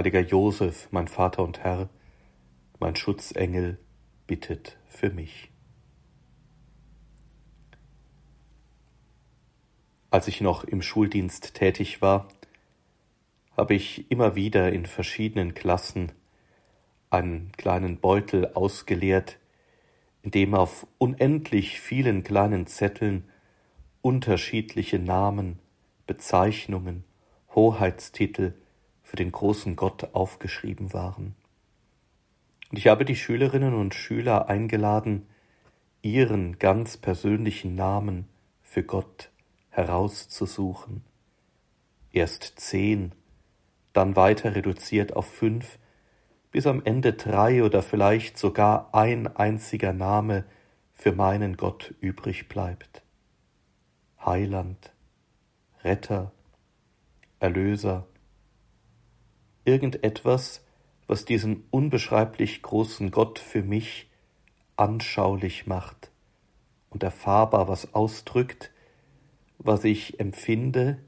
heiliger Josef, mein Vater und Herr, mein Schutzengel, bittet für mich. Als ich noch im Schuldienst tätig war, habe ich immer wieder in verschiedenen Klassen einen kleinen Beutel ausgeleert, in dem auf unendlich vielen kleinen Zetteln unterschiedliche Namen, Bezeichnungen, Hoheitstitel für den großen Gott aufgeschrieben waren. Und ich habe die Schülerinnen und Schüler eingeladen, ihren ganz persönlichen Namen für Gott herauszusuchen. Erst zehn, dann weiter reduziert auf fünf, bis am Ende drei oder vielleicht sogar ein einziger Name für meinen Gott übrig bleibt. Heiland, Retter, Erlöser, irgendetwas, was diesen unbeschreiblich großen Gott für mich anschaulich macht und erfahrbar was ausdrückt, was ich empfinde,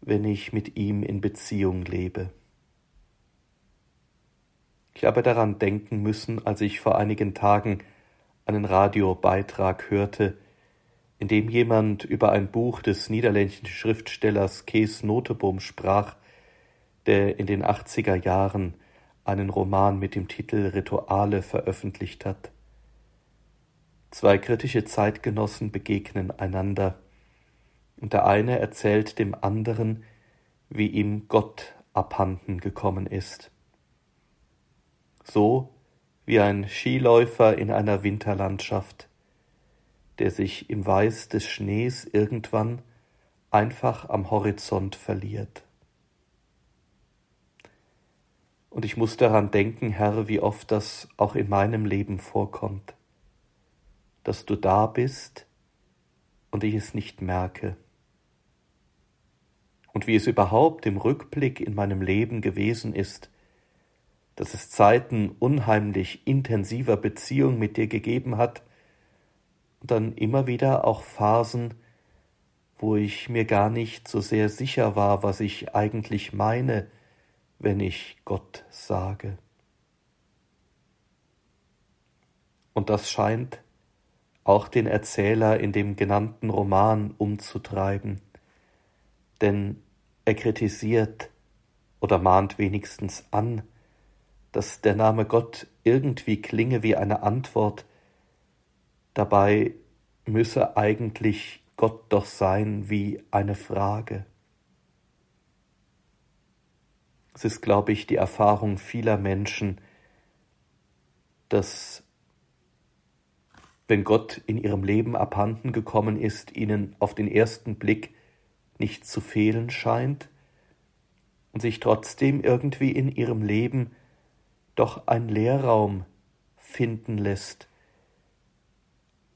wenn ich mit ihm in Beziehung lebe. Ich habe daran denken müssen, als ich vor einigen Tagen einen Radiobeitrag hörte, in dem jemand über ein Buch des niederländischen Schriftstellers Kees Noteboom sprach, der in den 80er Jahren einen Roman mit dem Titel Rituale veröffentlicht hat. Zwei kritische Zeitgenossen begegnen einander, und der eine erzählt dem anderen, wie ihm Gott abhanden gekommen ist so wie ein Skiläufer in einer Winterlandschaft, der sich im Weiß des Schnees irgendwann einfach am Horizont verliert. Und ich muss daran denken, Herr, wie oft das auch in meinem Leben vorkommt, dass du da bist und ich es nicht merke. Und wie es überhaupt im Rückblick in meinem Leben gewesen ist, dass es Zeiten unheimlich intensiver Beziehung mit dir gegeben hat und dann immer wieder auch Phasen, wo ich mir gar nicht so sehr sicher war, was ich eigentlich meine, wenn ich Gott sage. Und das scheint auch den Erzähler in dem genannten Roman umzutreiben, denn er kritisiert oder mahnt wenigstens an, dass der Name Gott irgendwie klinge wie eine Antwort, dabei müsse eigentlich Gott doch sein wie eine Frage. Es ist, glaube ich, die Erfahrung vieler Menschen, dass wenn Gott in ihrem Leben abhanden gekommen ist, ihnen auf den ersten Blick nicht zu fehlen scheint und sich trotzdem irgendwie in ihrem Leben doch ein Leerraum finden lässt,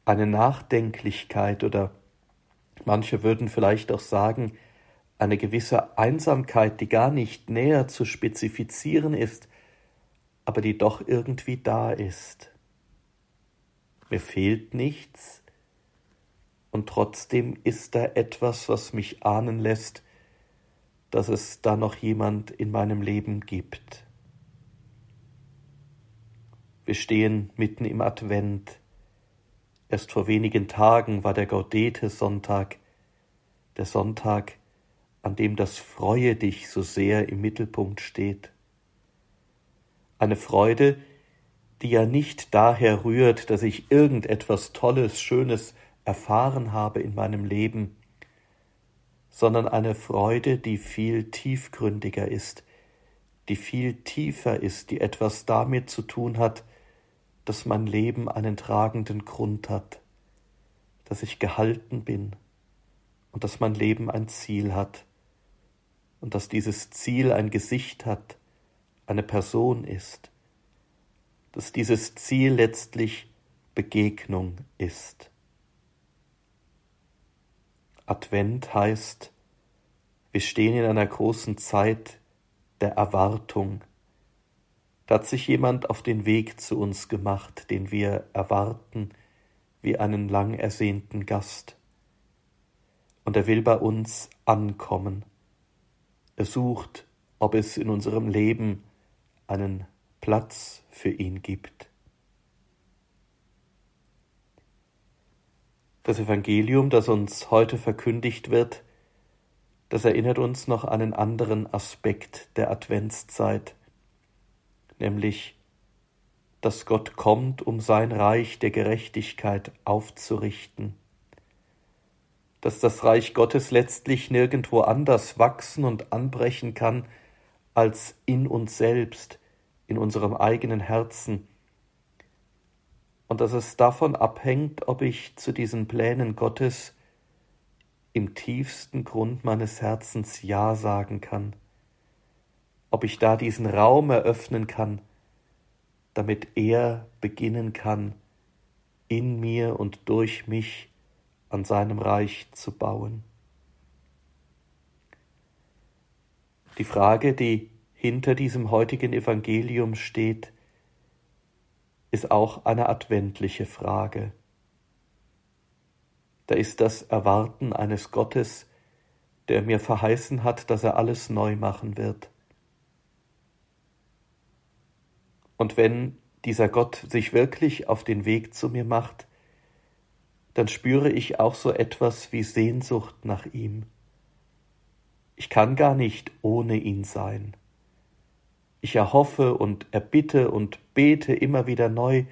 eine Nachdenklichkeit oder manche würden vielleicht auch sagen, eine gewisse Einsamkeit, die gar nicht näher zu spezifizieren ist, aber die doch irgendwie da ist. Mir fehlt nichts, und trotzdem ist da etwas, was mich ahnen lässt, dass es da noch jemand in meinem Leben gibt. Wir stehen mitten im Advent. Erst vor wenigen Tagen war der Gaudete-Sonntag, der Sonntag, an dem das Freue dich so sehr im Mittelpunkt steht. Eine Freude, die ja nicht daher rührt, dass ich irgendetwas Tolles, Schönes erfahren habe in meinem Leben, sondern eine Freude, die viel tiefgründiger ist, die viel tiefer ist, die etwas damit zu tun hat, dass mein Leben einen tragenden Grund hat, dass ich gehalten bin und dass mein Leben ein Ziel hat und dass dieses Ziel ein Gesicht hat, eine Person ist, dass dieses Ziel letztlich Begegnung ist. Advent heißt, wir stehen in einer großen Zeit der Erwartung. Da hat sich jemand auf den Weg zu uns gemacht, den wir erwarten wie einen lang ersehnten Gast. Und er will bei uns ankommen. Er sucht, ob es in unserem Leben einen Platz für ihn gibt. Das Evangelium, das uns heute verkündigt wird, das erinnert uns noch an einen anderen Aspekt der Adventszeit, nämlich, dass Gott kommt, um sein Reich der Gerechtigkeit aufzurichten, dass das Reich Gottes letztlich nirgendwo anders wachsen und anbrechen kann als in uns selbst, in unserem eigenen Herzen, und dass es davon abhängt, ob ich zu diesen Plänen Gottes im tiefsten Grund meines Herzens Ja sagen kann, ob ich da diesen Raum eröffnen kann, damit er beginnen kann, in mir und durch mich an seinem Reich zu bauen. Die Frage, die hinter diesem heutigen Evangelium steht, ist auch eine adventliche Frage. Da ist das Erwarten eines Gottes, der mir verheißen hat, dass er alles neu machen wird. Und wenn dieser Gott sich wirklich auf den Weg zu mir macht, dann spüre ich auch so etwas wie Sehnsucht nach ihm. Ich kann gar nicht ohne ihn sein. Ich erhoffe und erbitte und bete immer wieder neu,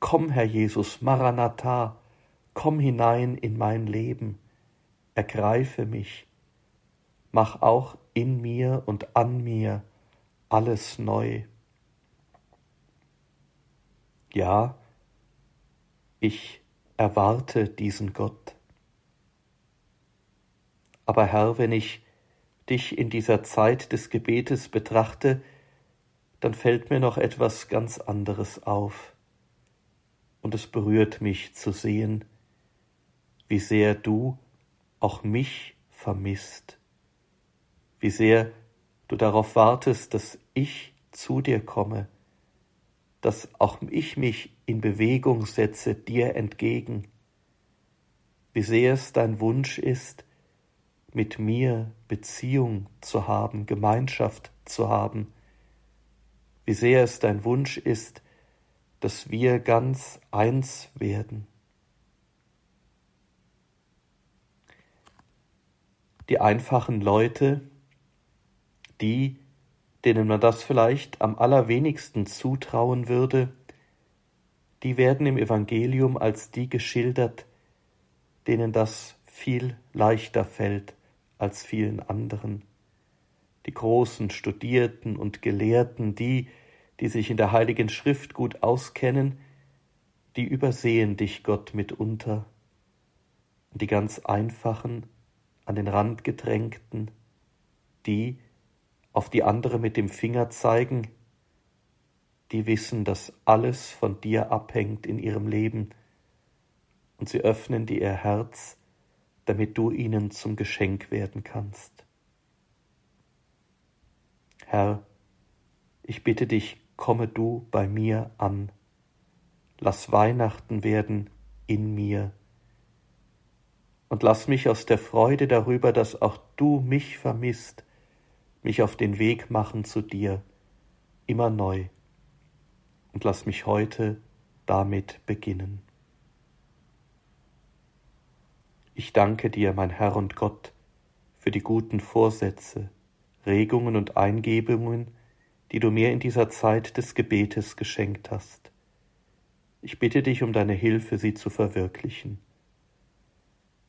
Komm, Herr Jesus, Maranatha, komm hinein in mein Leben, ergreife mich, mach auch in mir und an mir alles neu. Ja, ich erwarte diesen Gott. Aber Herr, wenn ich dich in dieser Zeit des Gebetes betrachte, dann fällt mir noch etwas ganz anderes auf. Und es berührt mich zu sehen, wie sehr du auch mich vermisst, wie sehr du darauf wartest, dass ich zu dir komme, dass auch ich mich in Bewegung setze dir entgegen, wie sehr es dein Wunsch ist, mit mir Beziehung zu haben, Gemeinschaft zu haben, wie sehr es dein Wunsch ist, dass wir ganz eins werden. Die einfachen Leute, die, denen man das vielleicht am allerwenigsten zutrauen würde, die werden im Evangelium als die geschildert, denen das viel leichter fällt als vielen anderen. Die großen Studierten und Gelehrten, die, die sich in der heiligen Schrift gut auskennen, die übersehen dich, Gott, mitunter, und die ganz einfachen, an den Rand gedrängten, die, auf die andere mit dem Finger zeigen, die wissen, dass alles von dir abhängt in ihrem Leben, und sie öffnen dir ihr Herz, damit du ihnen zum Geschenk werden kannst. Herr, ich bitte dich, komme du bei mir an, lass Weihnachten werden in mir, und lass mich aus der Freude darüber, dass auch du mich vermisst, mich auf den Weg machen zu dir, immer neu, und lass mich heute damit beginnen. Ich danke dir, mein Herr und Gott, für die guten Vorsätze, Regungen und Eingebungen, die du mir in dieser Zeit des Gebetes geschenkt hast. Ich bitte dich um deine Hilfe, sie zu verwirklichen.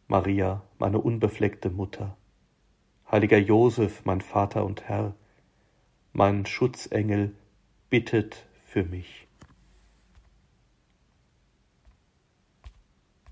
Maria, meine unbefleckte Mutter, heiliger Josef, mein Vater und Herr, mein Schutzengel, bittet für mich.